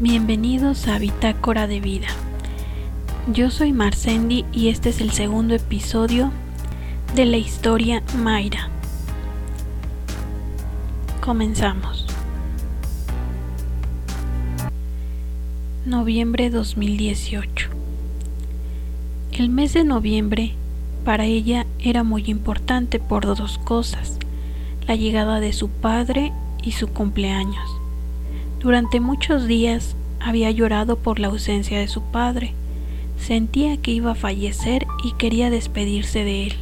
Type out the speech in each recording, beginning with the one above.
Bienvenidos a Bitácora de Vida. Yo soy Marcendi y este es el segundo episodio de la historia Mayra. Comenzamos. Noviembre 2018. El mes de noviembre para ella era muy importante por dos cosas, la llegada de su padre y su cumpleaños. Durante muchos días había llorado por la ausencia de su padre. Sentía que iba a fallecer y quería despedirse de él.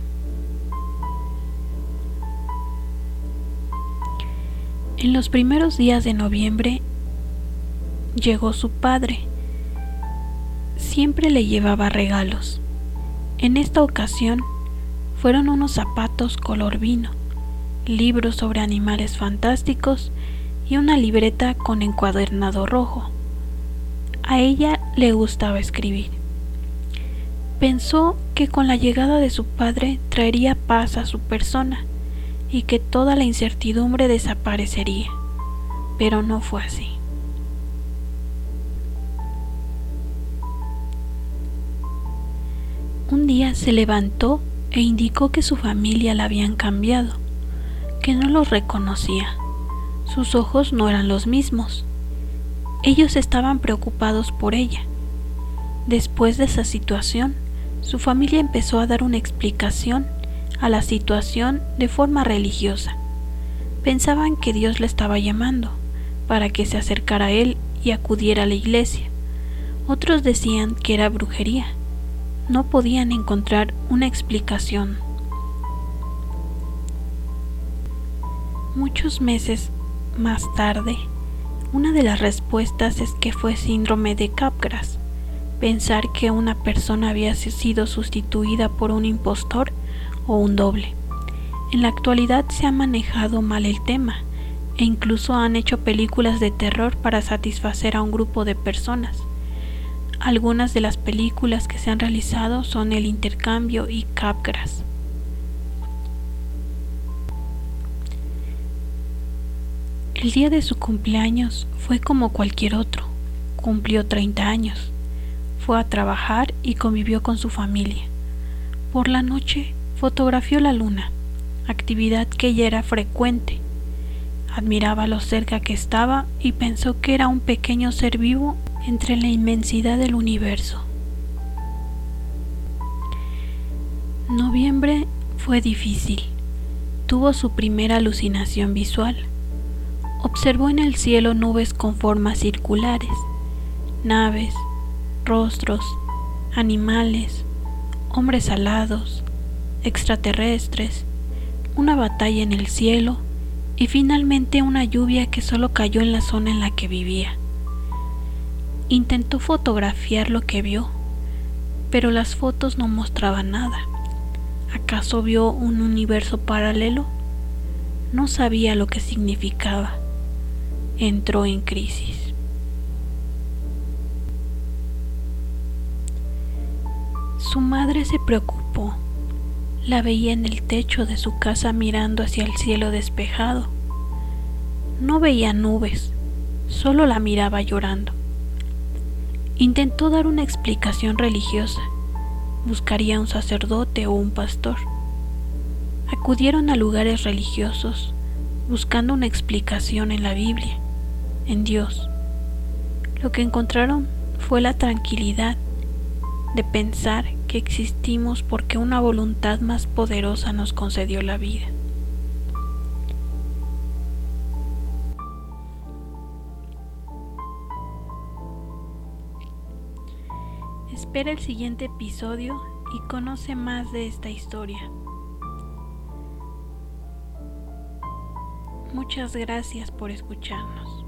En los primeros días de noviembre llegó su padre. Siempre le llevaba regalos. En esta ocasión fueron unos zapatos color vino, libros sobre animales fantásticos y una libreta con encuadernado rojo. A ella le gustaba escribir. Pensó que con la llegada de su padre traería paz a su persona y que toda la incertidumbre desaparecería, pero no fue así. Un día se levantó e indicó que su familia la habían cambiado, que no los reconocía sus ojos no eran los mismos. Ellos estaban preocupados por ella. Después de esa situación, su familia empezó a dar una explicación a la situación de forma religiosa. Pensaban que Dios le estaba llamando para que se acercara a él y acudiera a la iglesia. Otros decían que era brujería. No podían encontrar una explicación. Muchos meses más tarde, una de las respuestas es que fue síndrome de Capgras. Pensar que una persona había sido sustituida por un impostor o un doble. En la actualidad se ha manejado mal el tema e incluso han hecho películas de terror para satisfacer a un grupo de personas. Algunas de las películas que se han realizado son El Intercambio y Capgras. El día de su cumpleaños fue como cualquier otro. Cumplió 30 años. Fue a trabajar y convivió con su familia. Por la noche fotografió la luna, actividad que ya era frecuente. Admiraba lo cerca que estaba y pensó que era un pequeño ser vivo entre la inmensidad del universo. Noviembre fue difícil. Tuvo su primera alucinación visual observó en el cielo nubes con formas circulares, naves, rostros, animales, hombres alados, extraterrestres, una batalla en el cielo y finalmente una lluvia que solo cayó en la zona en la que vivía. Intentó fotografiar lo que vio, pero las fotos no mostraban nada. ¿Acaso vio un universo paralelo? No sabía lo que significaba entró en crisis. Su madre se preocupó. La veía en el techo de su casa mirando hacia el cielo despejado. No veía nubes, solo la miraba llorando. Intentó dar una explicación religiosa. Buscaría un sacerdote o un pastor. Acudieron a lugares religiosos buscando una explicación en la Biblia en Dios. Lo que encontraron fue la tranquilidad de pensar que existimos porque una voluntad más poderosa nos concedió la vida. Espera el siguiente episodio y conoce más de esta historia. Muchas gracias por escucharnos.